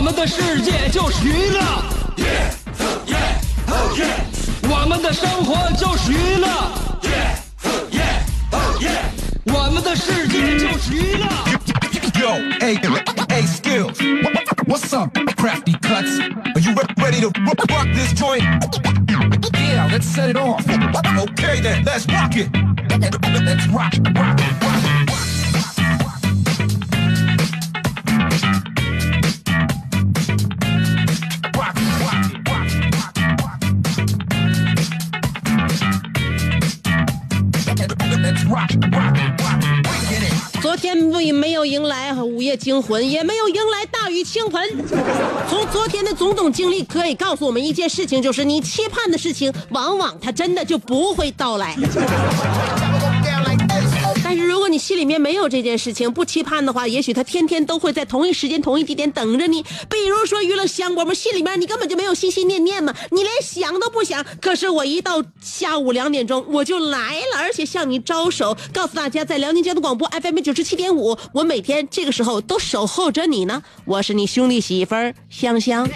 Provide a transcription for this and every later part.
我们的世界就是娱乐，我们的生活就是娱乐，我们的世界就是娱乐。Yo, hey, hey, skills. What's up, crafty cuts? Are you ready to rock, rock this joint? Yeah, let's set it off. Okay then, let's rock it. Let's rock, rock, rock. 天不没有迎来午夜惊魂，也没有迎来大雨倾盆。从昨天的种种经历，可以告诉我们一件事情，就是你期盼的事情，往往它真的就不会到来。但是如果你心里面没有这件事情，不期盼的话，也许他天天都会在同一时间、同一地点等着你。比如说娱乐香饽饽，心里面你根本就没有心心念念嘛，你连想都不想。可是我一到下午两点钟我就来了，而且向你招手，告诉大家在辽宁交通广播 FM 九十七点五，我每天这个时候都守候着你呢。我是你兄弟媳妇儿香香。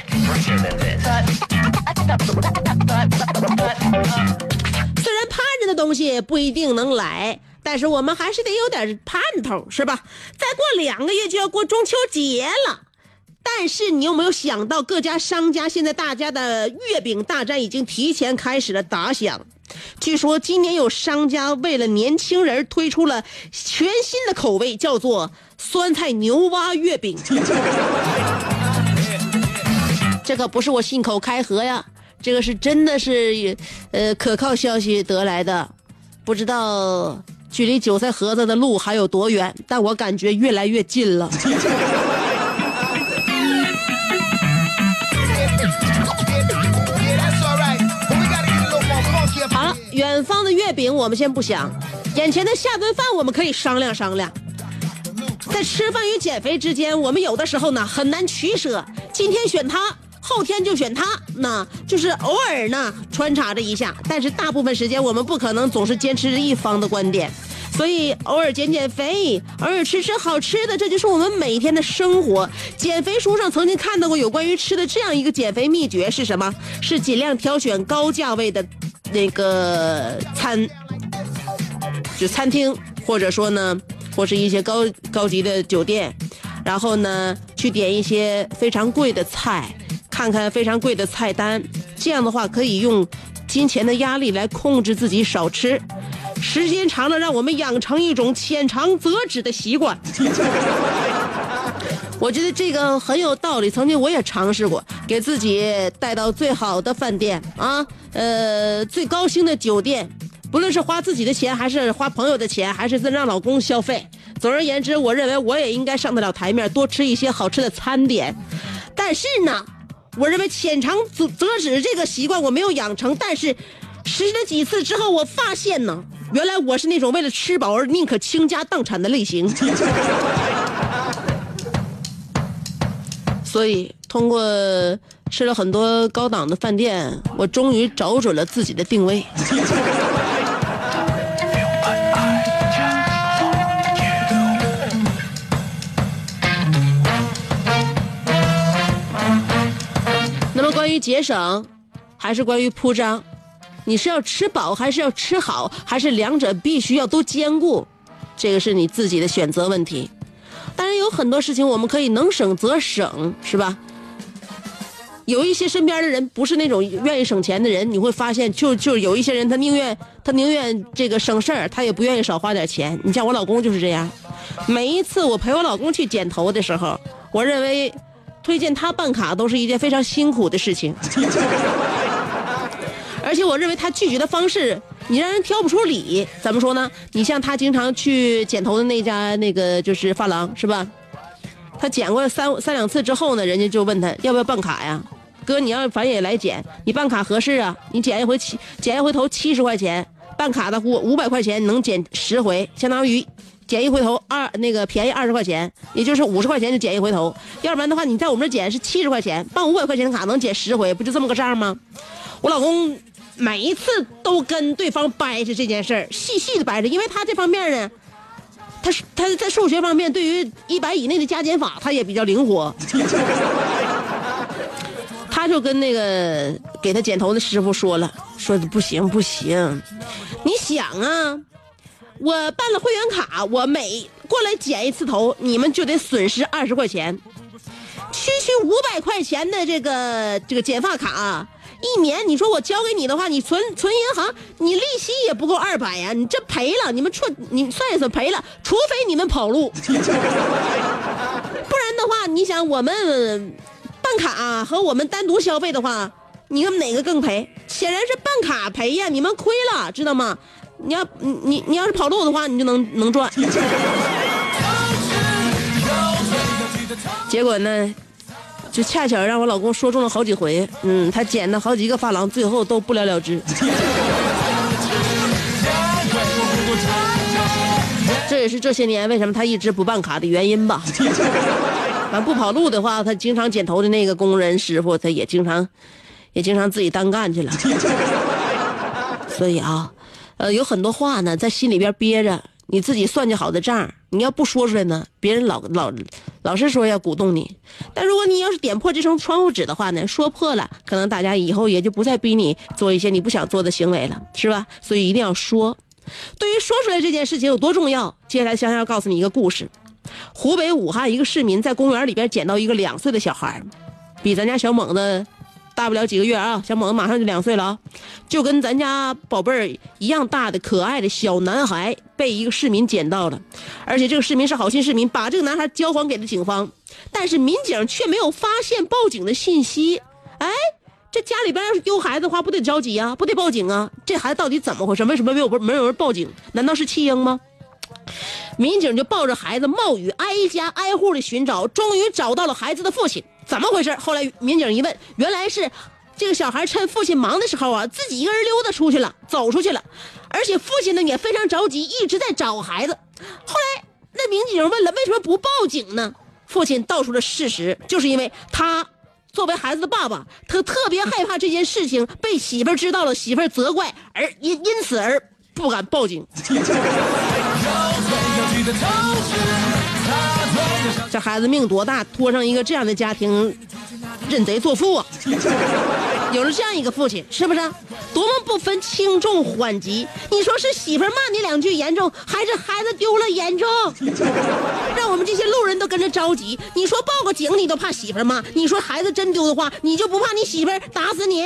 虽然盼着的东西不一定能来，但是我们还是得有点盼头，是吧？再过两个月就要过中秋节了，但是你有没有想到，各家商家现在大家的月饼大战已经提前开始了打响。据说今年有商家为了年轻人推出了全新的口味，叫做酸菜牛蛙月饼。这可不是我信口开河呀，这个是真的是，呃，可靠消息得来的。不知道距离韭菜盒子的路还有多远，但我感觉越来越近了。好了，远方的月饼我们先不想，眼前的下顿饭我们可以商量商量。在吃饭与减肥之间，我们有的时候呢很难取舍，今天选它，后天就选它，那就是偶尔呢穿插着一下，但是大部分时间我们不可能总是坚持着一方的观点。所以偶尔减减肥，偶尔吃吃好吃的，这就是我们每天的生活。减肥书上曾经看到过有关于吃的这样一个减肥秘诀是什么？是尽量挑选高价位的那个餐，就餐厅，或者说呢，或是一些高高级的酒店，然后呢，去点一些非常贵的菜，看看非常贵的菜单，这样的话可以用金钱的压力来控制自己少吃，时间长了，让我们养成一种浅尝辄止的习惯。我觉得这个很有道理，曾经我也尝试过，给自己带到最好的饭店啊，呃，最高星的酒店，不论是花自己的钱，还是花朋友的钱，还是让老公消费。总而言之，我认为我也应该上得了台面，多吃一些好吃的餐点。但是呢，我认为浅尝辄止这个习惯我没有养成，但是实施了几次之后，我发现呢，原来我是那种为了吃饱而宁可倾家荡产的类型。所以通过吃了很多高档的饭店，我终于找准了自己的定位。于节省，还是关于铺张，你是要吃饱，还是要吃好，还是两者必须要都兼顾？这个是你自己的选择问题。当然有很多事情我们可以能省则省，是吧？有一些身边的人不是那种愿意省钱的人，你会发现就就有一些人他宁愿他宁愿这个省事儿，他也不愿意少花点钱。你像我老公就是这样，每一次我陪我老公去剪头的时候，我认为推荐他办卡都是一件非常辛苦的事情，而且我认为他拒绝的方式。你让人挑不出理，怎么说呢？你像他经常去剪头的那家那个就是发廊是吧？他剪过三三两次之后呢，人家就问他要不要办卡呀？哥，你要反正也来剪，你办卡合适啊？你剪一回七剪一回头七十块钱，办卡的五五百块钱能剪十回，相当于检一回头二那个便宜二十块钱，也就是五十块钱就检一回头。要不然的话，你在我们这检是七十块钱，办五百块钱的卡能检十回，不就这么个账吗？我老公每一次都跟对方掰扯这件事儿，细细的掰扯，因为他这方面呢。他他在数学方面，对于一百以内的加减法，他也比较灵活。他就跟那个给他剪头的师傅说了，说的不行不行，你想啊，我办了会员卡，我每过来剪一次头，你们就得损失二十块钱，区区五百块钱的这个这个剪发卡。一年，你说我交给你的话，你存存银行，你利息也不够二百呀，你这赔了，你们错，你算一算赔了，除非你们跑路，不然的话，你想我们办卡和我们单独消费的话，你看哪个更赔？显然是办卡赔呀，你们亏了，知道吗？你要你你你要是跑路的话，你就能能赚。结果呢？就恰巧让我老公说中了好几回，嗯，他剪了好几个发廊，最后都不了了之。这也是这些年为什么他一直不办卡的原因吧。反不跑路的话，他经常剪头的那个工人师傅，他也经常，也经常自己单干去了。所以啊，呃，有很多话呢，在心里边憋着。你自己算计好的账，你要不说出来呢，别人老老老是说要鼓动你。但如果你要是点破这层窗户纸的话呢，说破了，可能大家以后也就不再逼你做一些你不想做的行为了，是吧？所以一定要说。对于说出来这件事情有多重要，接下来香香要告诉你一个故事：湖北武汉一个市民在公园里边捡到一个两岁的小孩，比咱家小猛子。大不了几个月啊，小猛马上就两岁了啊，就跟咱家宝贝儿一样大的可爱的小男孩被一个市民捡到了，而且这个市民是好心市民，把这个男孩交还给了警方，但是民警却没有发现报警的信息。哎，这家里边要是丢孩子的话，不得着急啊，不得报警啊？这孩子到底怎么回事？为什么没有没有人报警？难道是弃婴吗？民警就抱着孩子冒雨挨家挨户的寻找，终于找到了孩子的父亲。怎么回事？后来民警一问，原来是这个小孩趁父亲忙的时候啊，自己一个人溜达出去了，走出去了。而且父亲呢也非常着急，一直在找孩子。后来那民警问了，为什么不报警呢？父亲道出了事实，就是因为他作为孩子的爸爸，他特别害怕这件事情被媳妇儿知道了，媳妇儿责怪，而因因此而不敢报警。这孩子命多大，拖上一个这样的家庭，认贼作父啊！有了这样一个父亲，是不是多么不分轻重缓急？你说是媳妇骂你两句严重，还是孩子丢了严重？让我们这些路人都跟着着急。你说报个警，你都怕媳妇骂；你说孩子真丢的话，你就不怕你媳妇打死你？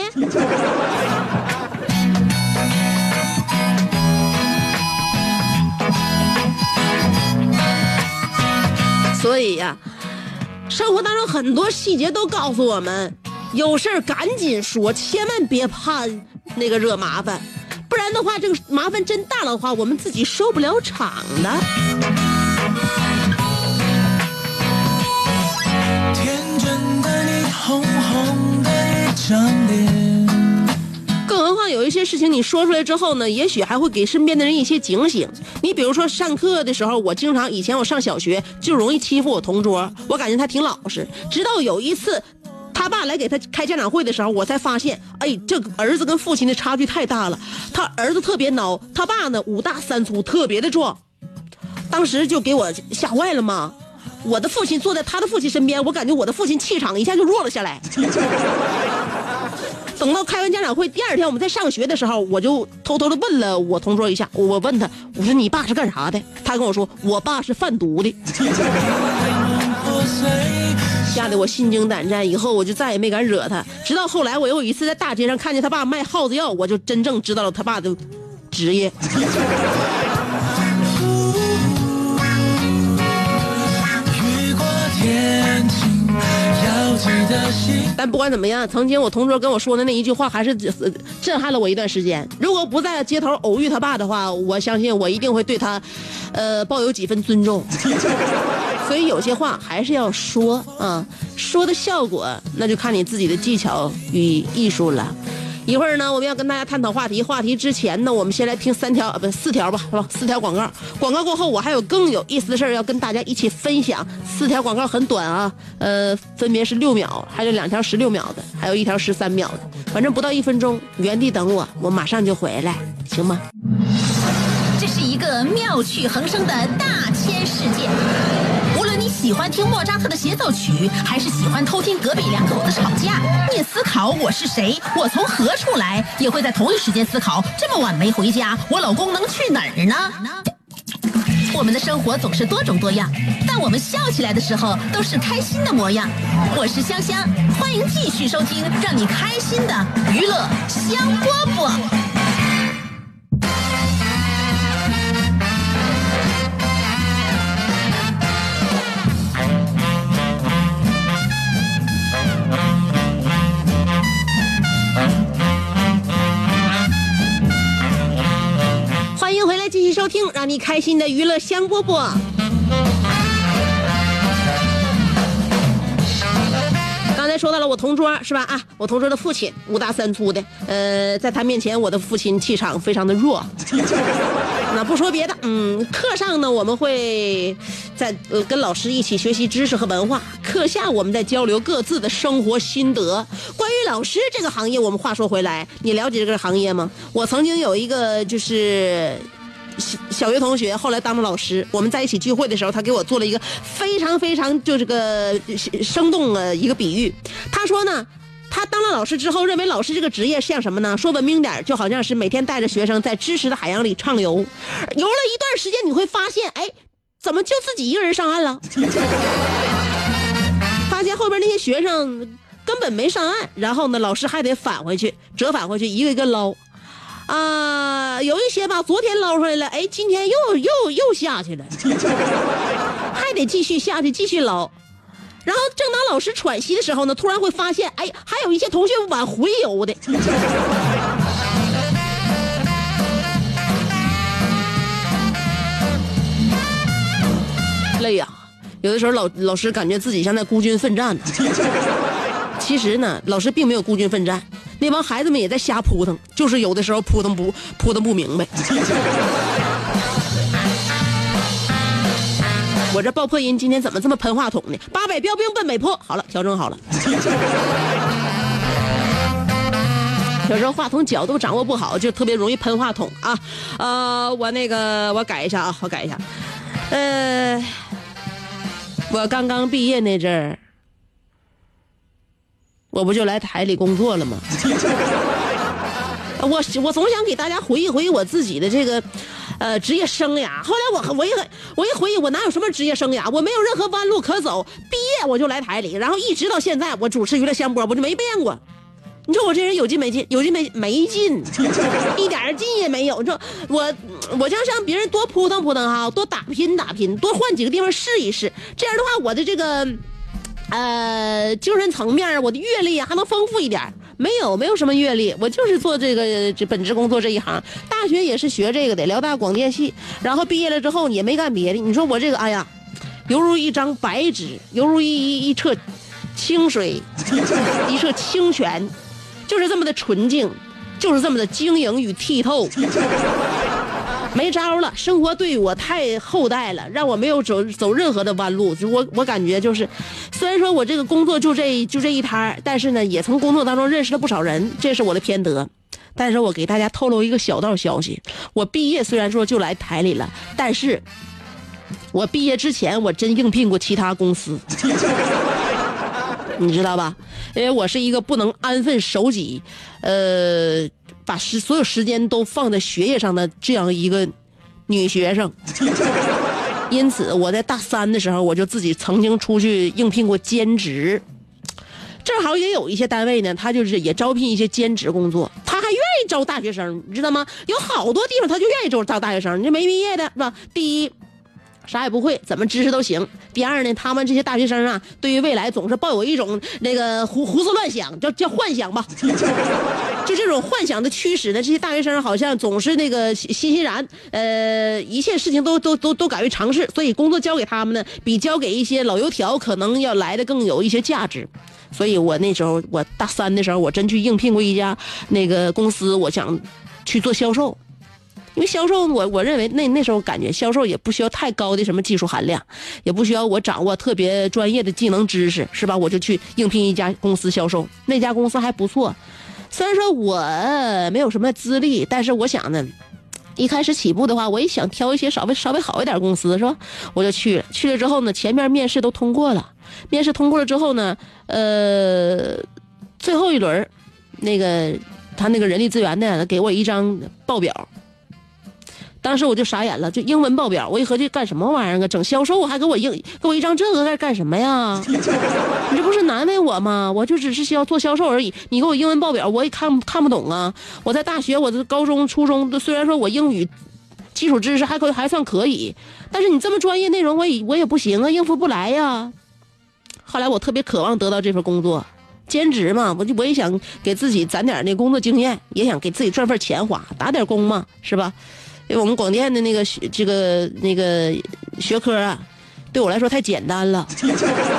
所以呀，生活当中很多细节都告诉我们，有事儿赶紧说，千万别怕那个惹麻烦，不然的话，这个麻烦真大了的话，我们自己收不了场的。天真的你，红红的一张脸。有一些事情你说出来之后呢，也许还会给身边的人一些警醒。你比如说上课的时候，我经常以前我上小学就容易欺负我同桌，我感觉他挺老实。直到有一次，他爸来给他开家长会的时候，我才发现，哎，这儿子跟父亲的差距太大了。他儿子特别孬，他爸呢五大三粗，特别的壮。当时就给我吓坏了嘛。我的父亲坐在他的父亲身边，我感觉我的父亲气场一下就弱了下来。等到开完家长会，第二天我们在上学的时候，我就偷偷的问了我同桌一下。我问他，我说你爸是干啥的？他跟我说，我爸是贩毒的。吓得我心惊胆战，以后我就再也没敢惹他。直到后来，我有一次在大街上看见他爸卖耗子药，我就真正知道了他爸的职业。但不管怎么样，曾经我同桌跟我说的那一句话，还是震撼了我一段时间。如果不在街头偶遇他爸的话，我相信我一定会对他，呃，抱有几分尊重。所以有些话还是要说啊，说的效果那就看你自己的技巧与艺术了。一会儿呢，我们要跟大家探讨话题。话题之前呢，我们先来听三条，呃，不四条吧，是吧？四条广告。广告过后，我还有更有意思的事儿要跟大家一起分享。四条广告很短啊，呃，分别是六秒，还有两条十六秒的，还有一条十三秒的，反正不到一分钟，原地等我，我马上就回来，行吗？这是一个妙趣横生的大千世界。喜欢听莫扎特的协奏曲，还是喜欢偷听隔壁两口子吵架，你思考我是谁，我从何处来，也会在同一时间思考这么晚没回家，我老公能去哪儿呢？我们的生活总是多种多样，但我们笑起来的时候都是开心的模样。我是香香，欢迎继续收听让你开心的娱乐香饽饽。听让你开心的娱乐香饽饽。刚才说到了我同桌是吧？啊，我同桌的父亲五大三粗的，呃，在他面前，我的父亲气场非常的弱。那不说别的，嗯，课上呢，我们会在呃跟老师一起学习知识和文化；课下我们在交流各自的生活心得。关于老师这个行业，我们话说回来，你了解这个行业吗？我曾经有一个就是。小小学同学后来当了老师，我们在一起聚会的时候，他给我做了一个非常非常就这个生动的一个比喻。他说呢，他当了老师之后，认为老师这个职业像什么呢？说文明点，就好像是每天带着学生在知识的海洋里畅游，游了一段时间，你会发现，哎，怎么就自己一个人上岸了？发现后边那些学生根本没上岸，然后呢，老师还得返回去，折返回去，一个一个捞。啊，有一些吧，昨天捞出来了，哎，今天又又又下去了，还得继续下去，继续捞。然后正当老师喘息的时候呢，突然会发现，哎，还有一些同学往回游的。累呀、有的时候老老师感觉自己像在孤军奋战呢。其实呢，老师并没有孤军奋战，那帮孩子们也在瞎扑腾，就是有的时候扑腾不扑腾不明白。我这爆破音今天怎么这么喷话筒呢？八百标兵奔北坡，好了，调整好了。有时候话筒角度掌握不好，就特别容易喷话筒啊。呃，我那个我改一下啊，我改一下。呃，我刚刚毕业那阵儿。我不就来台里工作了吗？我我总想给大家回忆回忆我自己的这个，呃，职业生涯。后来我我一我一回忆，我哪有什么职业生涯？我没有任何弯路可走。毕业我就来台里，然后一直到现在，我主持娱乐香饽，我就没变过。你说我这人有劲没劲？有劲没没劲，一点劲也没有。你说我我就让别人多扑腾扑腾哈，多打拼打拼，多换几个地方试一试。这样的话，我的这个。呃，精神层面，我的阅历还能丰富一点。没有，没有什么阅历，我就是做这个这本职工作这一行。大学也是学这个的，辽大广电系。然后毕业了之后也没干别的。你说我这个，哎呀，犹如一张白纸，犹如一一一澈清水，一澈清泉，就是这么的纯净，就是这么的晶莹与剔透。没招了，生活对我太厚待了，让我没有走走任何的弯路。就我我感觉就是，虽然说我这个工作就这就这一摊但是呢，也从工作当中认识了不少人，这是我的偏德。但是我给大家透露一个小道消息：我毕业虽然说就来台里了，但是我毕业之前我真应聘过其他公司，你知道吧？因为我是一个不能安分守己，呃。把时所有时间都放在学业上的这样一个女学生，因此我在大三的时候，我就自己曾经出去应聘过兼职。正好也有一些单位呢，他就是也招聘一些兼职工作，他还愿意招大学生，你知道吗？有好多地方他就愿意招招大学生，你这没毕业的是吧？第一，啥也不会，怎么知识都行。第二呢，他们这些大学生啊，对于未来总是抱有一种那个胡胡思乱想，叫叫幻想吧。就这种幻想的驱使呢，这些大学生好像总是那个欣欣然，呃，一切事情都都都都敢于尝试，所以工作交给他们呢，比交给一些老油条可能要来的更有一些价值。所以我那时候我大三的时候，我真去应聘过一家那个公司，我想去做销售。因为销售，我我认为那那时候感觉销售也不需要太高的什么技术含量，也不需要我掌握特别专业的技能知识，是吧？我就去应聘一家公司销售，那家公司还不错。虽然说我没有什么资历，但是我想呢，一开始起步的话，我也想挑一些稍微稍微好一点公司，是吧？我就去了，去了之后呢，前面面试都通过了，面试通过了之后呢，呃，最后一轮，那个他那个人力资源的给我一张报表。当时我就傻眼了，就英文报表，我一合计干什么玩意儿啊？整销售还给我英给我一张这个干干什么呀？你这不是难为我吗？我就只是需要做销售而已，你给我英文报表我也看看不懂啊！我在大学，我的高中、初中，虽然说我英语基础知识还可以还算可以，但是你这么专业内容，我也我也不行啊，应付不来呀。后来我特别渴望得到这份工作，兼职嘛，我就我也想给自己攒点那工作经验，也想给自己赚份钱花，打点工嘛，是吧？因为我们广电的那个学这个那个学科啊，对我来说太简单了。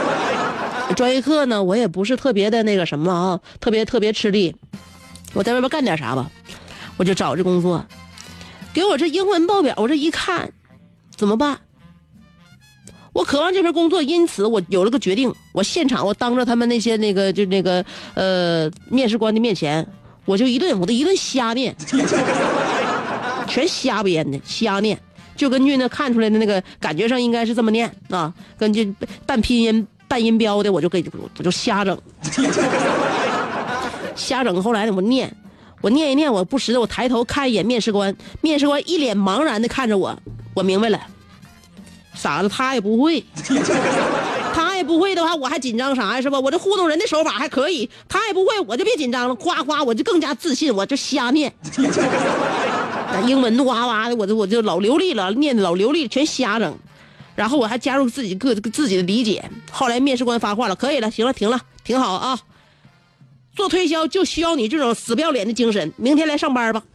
专业课呢，我也不是特别的那个什么啊，特别特别吃力。我在外边干点啥吧，我就找这工作。给我这英文报表，我这一看，怎么办？我渴望这份工作，因此我有了个决定。我现场，我当着他们那些那个就那个呃面试官的面前，我就一顿我的一顿瞎念。全瞎编的，瞎念，就根据那看出来的那个感觉上应该是这么念啊，根据半拼音半音标的，我就给我就瞎整，瞎整。后来，我念，我念一念，我不识的，我抬头看一眼面试官，面试官一脸茫然的看着我，我明白了，傻子他也不会，他也不会的话，我还紧张啥呀？是吧？我这糊弄人的手法还可以，他也不会，我就别紧张了，夸夸，我就更加自信，我就瞎念。那英文哇哇的，我就我就老流利了，念的老流利，全瞎整。然后我还加入自己个自己的理解。后来面试官发话了，可以了，行了，停了，挺好啊。做推销就需要你这种死不要脸的精神，明天来上班吧。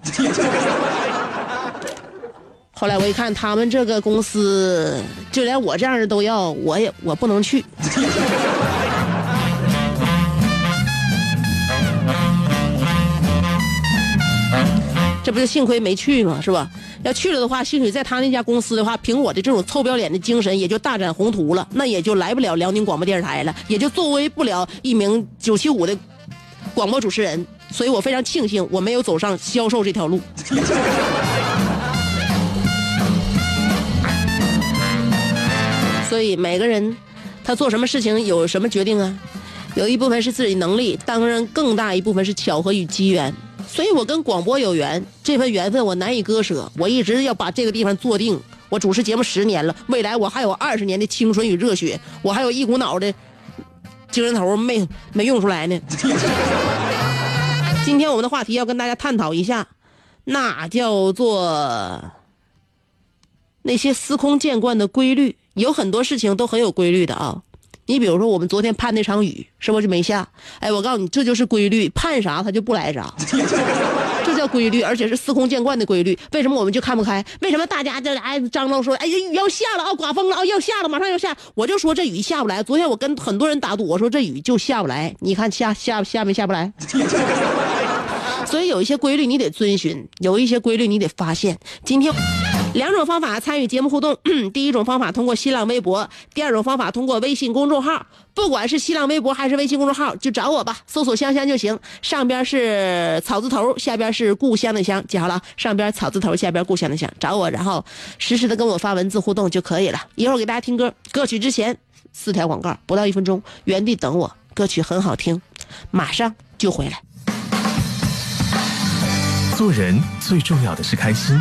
后来我一看，他们这个公司就连我这样的都要，我也我不能去。这不就幸亏没去吗？是吧？要去了的话，兴许在他那家公司的话，凭我的这种臭不要脸的精神，也就大展宏图了，那也就来不了辽宁广播电视台了，也就作为不了一名九七五的广播主持人。所以我非常庆幸，我没有走上销售这条路。所以每个人，他做什么事情有什么决定啊？有一部分是自己能力，当然更大一部分是巧合与机缘。所以我跟广播有缘，这份缘分我难以割舍。我一直要把这个地方坐定。我主持节目十年了，未来我还有二十年的青春与热血，我还有一股脑的精神头没 没用出来呢。今天我们的话题要跟大家探讨一下，那叫做那些司空见惯的规律。有很多事情都很有规律的啊。你比如说，我们昨天盼那场雨，是不是就没下？哎，我告诉你，这就是规律，盼啥它就不来啥，这叫规律，而且是司空见惯的规律。为什么我们就看不开？为什么大家这哎张罗说，哎呀雨要下了啊，刮风了啊，要下了，马上要下。我就说这雨下不来。昨天我跟很多人打赌，我说这雨就下不来。你看下下下没下不来？所以有一些规律你得遵循，有一些规律你得发现。今天。两种方法参与节目互动，第一种方法通过新浪微博，第二种方法通过微信公众号。不管是新浪微博还是微信公众号，就找我吧，搜索“香香”就行。上边是草字头，下边是故乡的乡，记好了，上边草字头，下边故乡的乡，找我，然后实时的跟我发文字互动就可以了。一会儿给大家听歌，歌曲之前四条广告，不到一分钟，原地等我，歌曲很好听，马上就回来。做人最重要的是开心，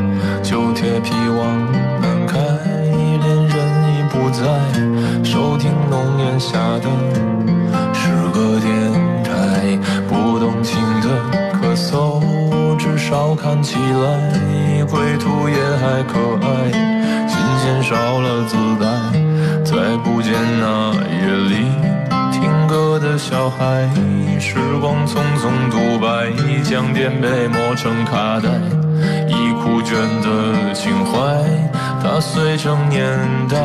太可爱，琴弦少了姿态，再不见那夜里。听歌的小孩，时光匆匆独白，将颠沛磨成卡带，已枯卷的情怀，它碎成年代。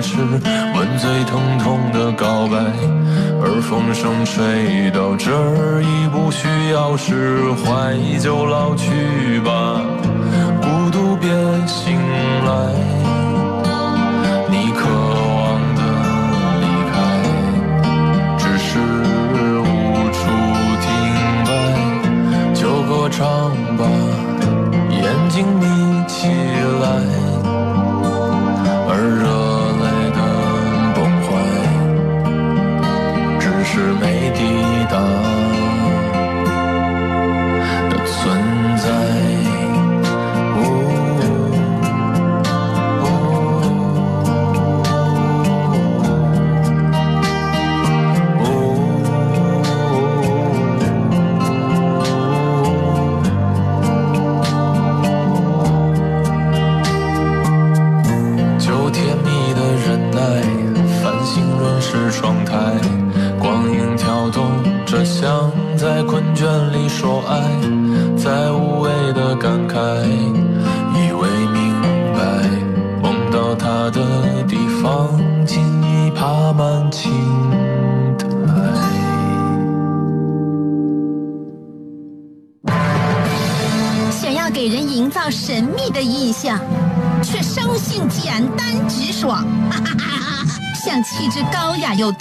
是，吻最疼痛的告白。而风声吹到这儿，已不需要释怀，就老去吧，孤独别醒来。你渴望的离开，只是无处停摆，就歌唱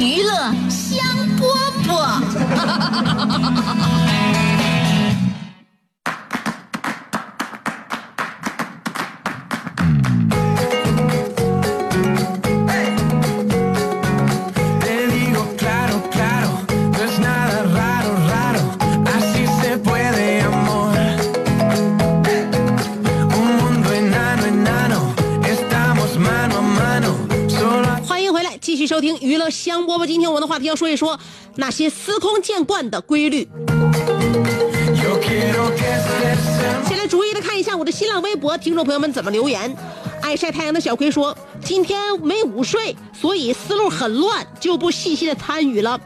娱乐香饽饽。听娱乐香饽饽。今天我们的话题要说一说那些司空见惯的规律。先来逐一的看一下我的新浪微博，听众朋友们怎么留言。爱晒太阳的小葵说：“今天没午睡，所以思路很乱，就不细细的参与了。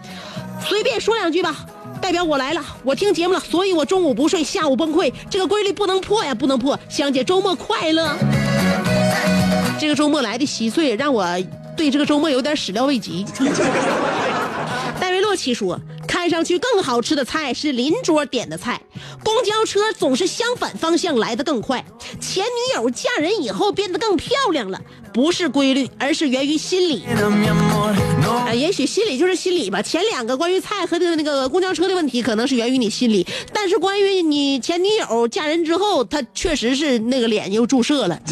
随便说两句吧，代表我来了，我听节目了，所以我中午不睡，下午崩溃。这个规律不能破呀，不能破。香姐周末快乐。这个周末来的稀碎，让我对这个周末有点始料未及。”戴维洛奇说：“看上去更好吃的菜是邻桌点的菜，公交车总是相反方向来的更快。前女友嫁人以后变得更漂亮了，不是规律，而是源于心理。啊，也许心理就是心理吧。前两个关于菜和那个公交车的问题，可能是源于你心理，但是关于你前女友嫁人之后，她确实是那个脸又注射了。”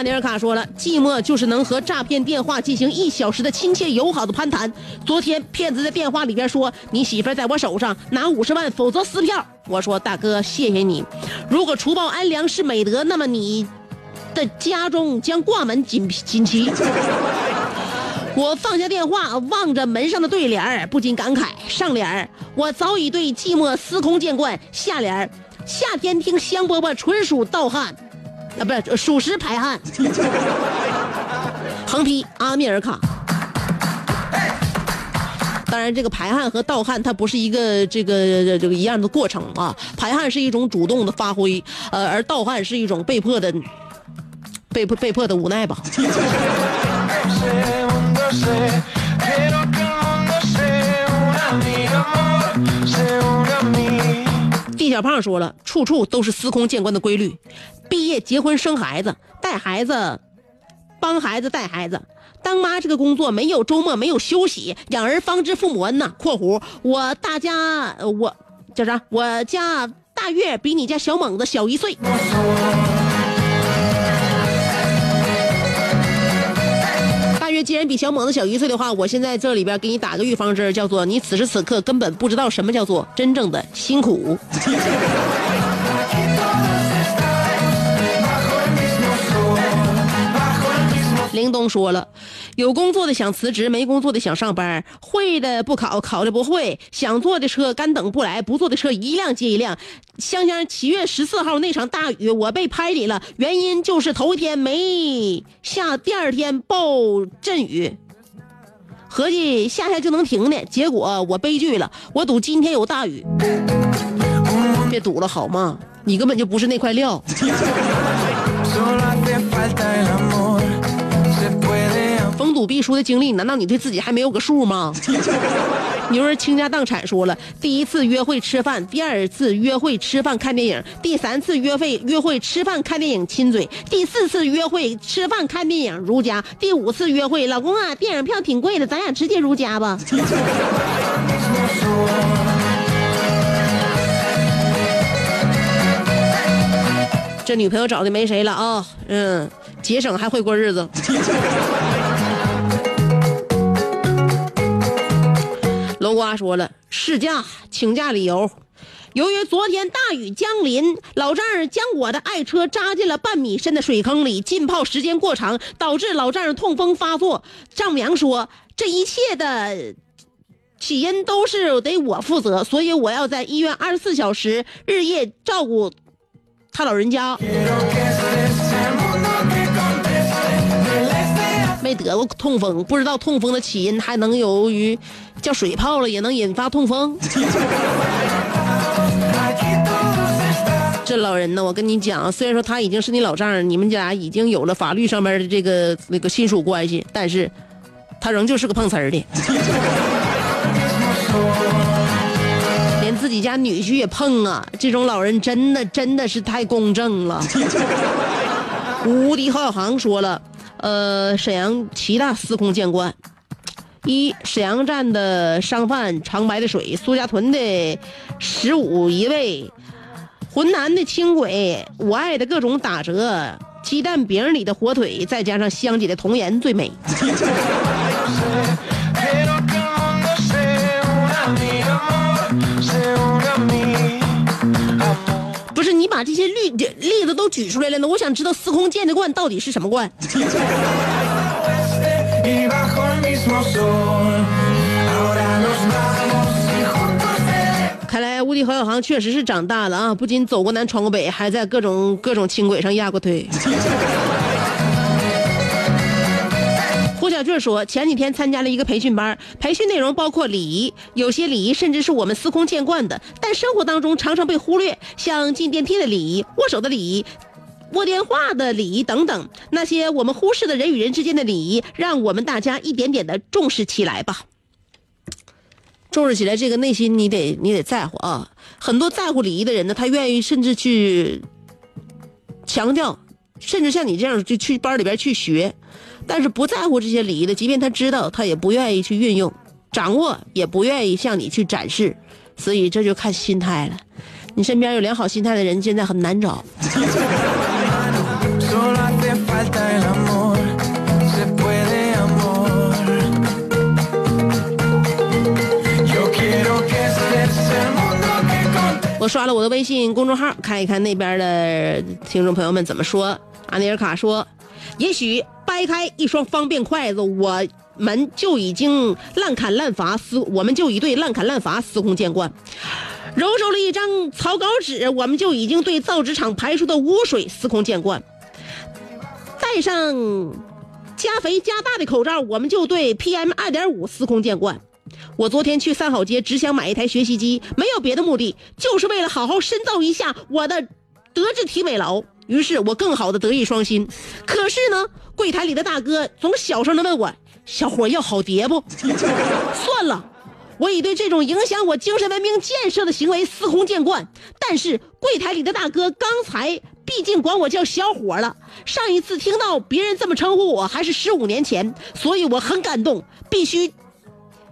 澳门的安尼尔卡说了，寂寞就是能和诈骗电话进行一小时的亲切友好的攀谈。昨天骗子在电话里边说，你媳妇在我手上，拿五十万，否则撕票。我说大哥，谢谢你。如果除暴安良是美德，那么你的家中将挂满锦锦旗。我放下电话，望着门上的对联不禁感慨：上联我早已对寂寞司空见惯；下联夏天听香饽饽纯属盗汗。啊，不是，属实排汗。横批阿米尔卡。当然，这个排汗和盗汗它不是一个这个这个一样的过程啊。排汗是一种主动的发挥，呃，而盗汗是一种被迫的、被迫被迫的无奈吧。小胖说了，处处都是司空见惯的规律。毕业、结婚、生孩子、带孩子、帮孩子带孩子，当妈这个工作没有周末，没有休息，养儿方知父母恩呐。（括弧我大家我叫啥？我家大月比你家小猛子小一岁。）既然比小猛子小一岁的话，我现在这里边给你打个预防针，叫做你此时此刻根本不知道什么叫做真正的辛苦。林东说了，有工作的想辞职，没工作的想上班，会的不考，考的不会，想坐的车干等不来，不坐的车一辆接一辆。香香，七月十四号那场大雨，我被拍里了，原因就是头一天没下，第二天暴阵雨，合计下下就能停的，结果我悲剧了，我赌今天有大雨，别赌了好吗？你根本就不是那块料。赌必输的经历，难道你对自己还没有个数吗？牛儿倾家荡产说了，第一次约会吃饭，第二次约会吃饭看电影，第三次约会约会吃饭看电影亲嘴，第四次约会吃饭看电影如家，第五次约会，老公啊，电影票挺贵的，咱俩直接如家吧。这女朋友找的没谁了啊，嗯，节省还会过日子。他说了，事假请假理由，由于昨天大雨将临，老丈人将我的爱车扎进了半米深的水坑里，浸泡时间过长，导致老丈人痛风发作。丈母娘说，这一切的起因都是得我负责，所以我要在医院二十四小时日夜照顾他老人家。没得过痛风，不知道痛风的起因还能由于叫水泡了也能引发痛风。这老人呢，我跟你讲，虽然说他已经是你老丈人，你们家已经有了法律上面的这个那个亲属关系，但是他仍旧是个碰瓷儿的，连自己家女婿也碰啊！这种老人真的真的是太公正了。无敌郝小航说了。呃，沈阳七大司空见惯：一、沈阳站的商贩长白的水，苏家屯的十五一位，浑南的轻轨，我爱的各种打折，鸡蛋饼里的火腿，再加上香姐的童颜最美。这些例例子都。举出来了呢？我想知道司空见的惯到底是什么惯 看来无敌何小航确实是长大了啊！不仅走过南闯过北，还在各种各种轻轨上压过腿。小俊说，前几天参加了一个培训班，培训内容包括礼仪，有些礼仪甚至是我们司空见惯的，但生活当中常常被忽略，像进电梯的礼仪、握手的礼仪。拨电话的礼仪等等，那些我们忽视的人与人之间的礼仪，让我们大家一点点的重视起来吧。重视起来，这个内心你得你得在乎啊。很多在乎礼仪的人呢，他愿意甚至去强调，甚至像你这样就去班里边去学，但是不在乎这些礼仪的，即便他知道，他也不愿意去运用、掌握，也不愿意向你去展示。所以这就看心态了。你身边有良好心态的人，现在很难找。我刷了我的微信公众号，看一看那边的听众朋友们怎么说。阿尼尔卡说：“也许掰开一双方便筷子，我们就已经滥砍滥伐，司我们就已对滥砍滥伐司空见惯；揉手了一张草稿纸，我们就已经对造纸厂排出的污水司空见惯；戴上加肥加大的口罩，我们就对 PM 二点五司空见惯。我昨天去三好街，只想买一台学习机，没有别的目的，就是为了好好深造一下我的德智体美劳。于是我更好的德艺双馨。可是呢，柜台里的大哥总小声的问我：“小伙要好碟不？” 算了。我已对这种影响我精神文明建设的行为司空见惯，但是柜台里的大哥刚才毕竟管我叫小伙了。上一次听到别人这么称呼我还是十五年前，所以我很感动，必须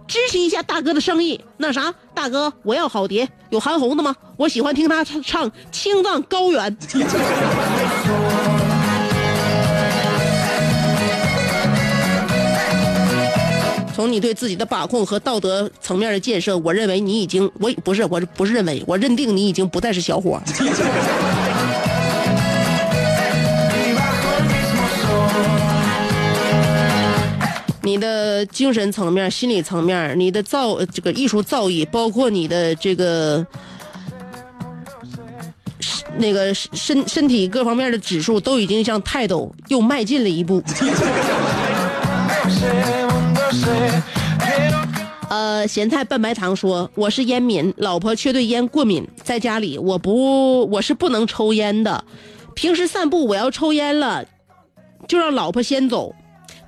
支持一下大哥的生意。那啥，大哥，我要好碟，有韩红的吗？我喜欢听他唱《青藏高原》。从你对自己的把控和道德层面的建设，我认为你已经，我不是，我不是认为，我认定你已经不再是小伙。你的精神层面、心理层面、你的造这个艺术造诣，包括你的这个那个身身体各方面的指数，都已经向泰斗又迈进了一步。呃，咸菜拌白糖说：“我是烟民，老婆却对烟过敏，在家里我不我是不能抽烟的。平时散步我要抽烟了，就让老婆先走，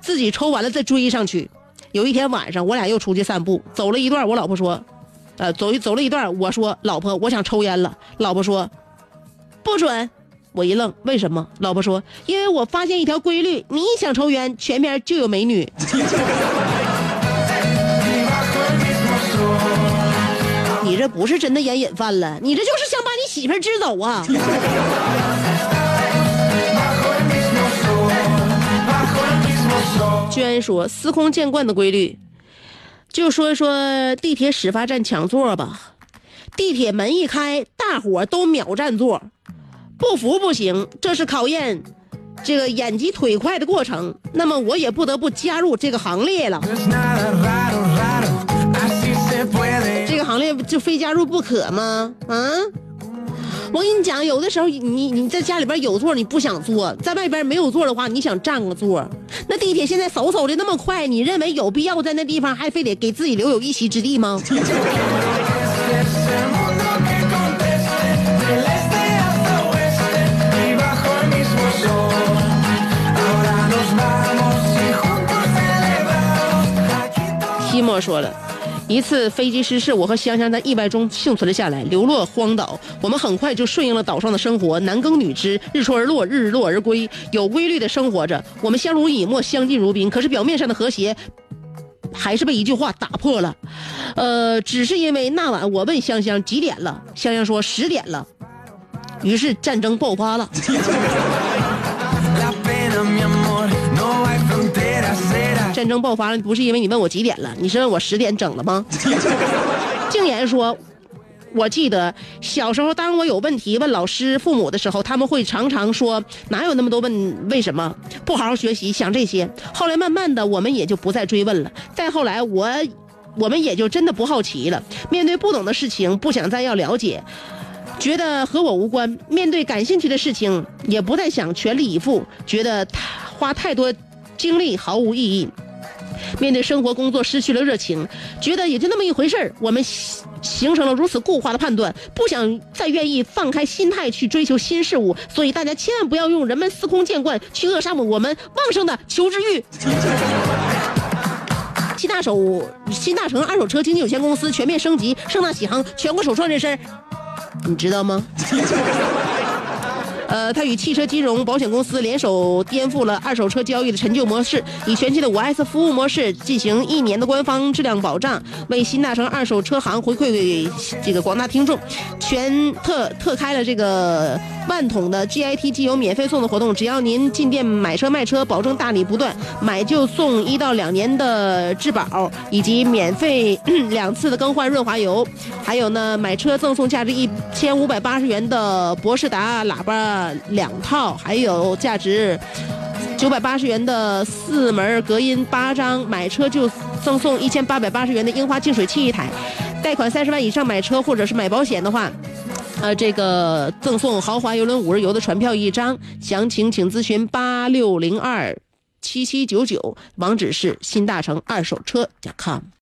自己抽完了再追上去。有一天晚上，我俩又出去散步，走了一段，我老婆说，呃，走一走了一段，我说老婆，我想抽烟了。老婆说，不准。我一愣，为什么？老婆说，因为我发现一条规律，你一想抽烟，前面就有美女。你这不是真的烟瘾犯了，你这就是想把你媳妇支走啊！居然说司空见惯的规律，就说一说地铁始发站抢座吧。地铁门一开，大伙儿都秒占座，不服不行，这是考验这个眼疾腿快的过程。那么我也不得不加入这个行列了。这个行列就非加入不可吗？啊！我跟你讲，有的时候你你在家里边有座你不想坐，在外边没有座的话，你想占个座。那地铁现在嗖嗖的那么快，你认为有必要在那地方还非得给自己留有一席之地吗？Timo 说了。一次飞机失事，我和香香在意外中幸存了下来，流落荒岛。我们很快就顺应了岛上的生活，男耕女织，日出而落，日落而归，有规律的生活着。我们相濡以沫，相敬如宾。可是表面上的和谐，还是被一句话打破了。呃，只是因为那晚我问香香几点了，香香说十点了。于是战争爆发了。战争爆发了，不是因为你问我几点了，你是问我十点整了吗？静言说，我记得小时候，当我有问题问老师、父母的时候，他们会常常说：“哪有那么多问为什么？不好好学习，想这些。”后来慢慢的，我们也就不再追问了。再后来，我我们也就真的不好奇了。面对不懂的事情，不想再要了解，觉得和我无关；面对感兴趣的事情，也不再想全力以赴，觉得花太多精力毫无意义。面对生活工作失去了热情，觉得也就那么一回事儿。我们形成了如此固化的判断，不想再愿意放开心态去追求新事物。所以大家千万不要用人们司空见惯去扼杀我们旺盛的求知欲。新大手新大成二手车经纪有限公司全面升级，盛大启航，全国首创这事儿，你知道吗？呃，他与汽车金融保险公司联手颠覆了二手车交易的陈旧模式，以全新的五 S 服务模式进行一年的官方质量保障，为新大成二手车行回馈给这个广大听众，全特特开了这个万桶的 GIT 机油免费送的活动，只要您进店买车卖车，保证大礼不断，买就送一到两年的质保，以及免费 两次的更换润滑油，还有呢，买车赠送价值一千五百八十元的博士达喇叭两套，还有价值九百八十元的四门隔音八张，买车就赠送一千八百八十元的樱花净水器一台，贷款三十万以上买车或者是买保险的话。呃，这个赠送豪华游轮五日游的船票一张，详情请咨询八六零二七七九九，网址是新大成二手车 .com。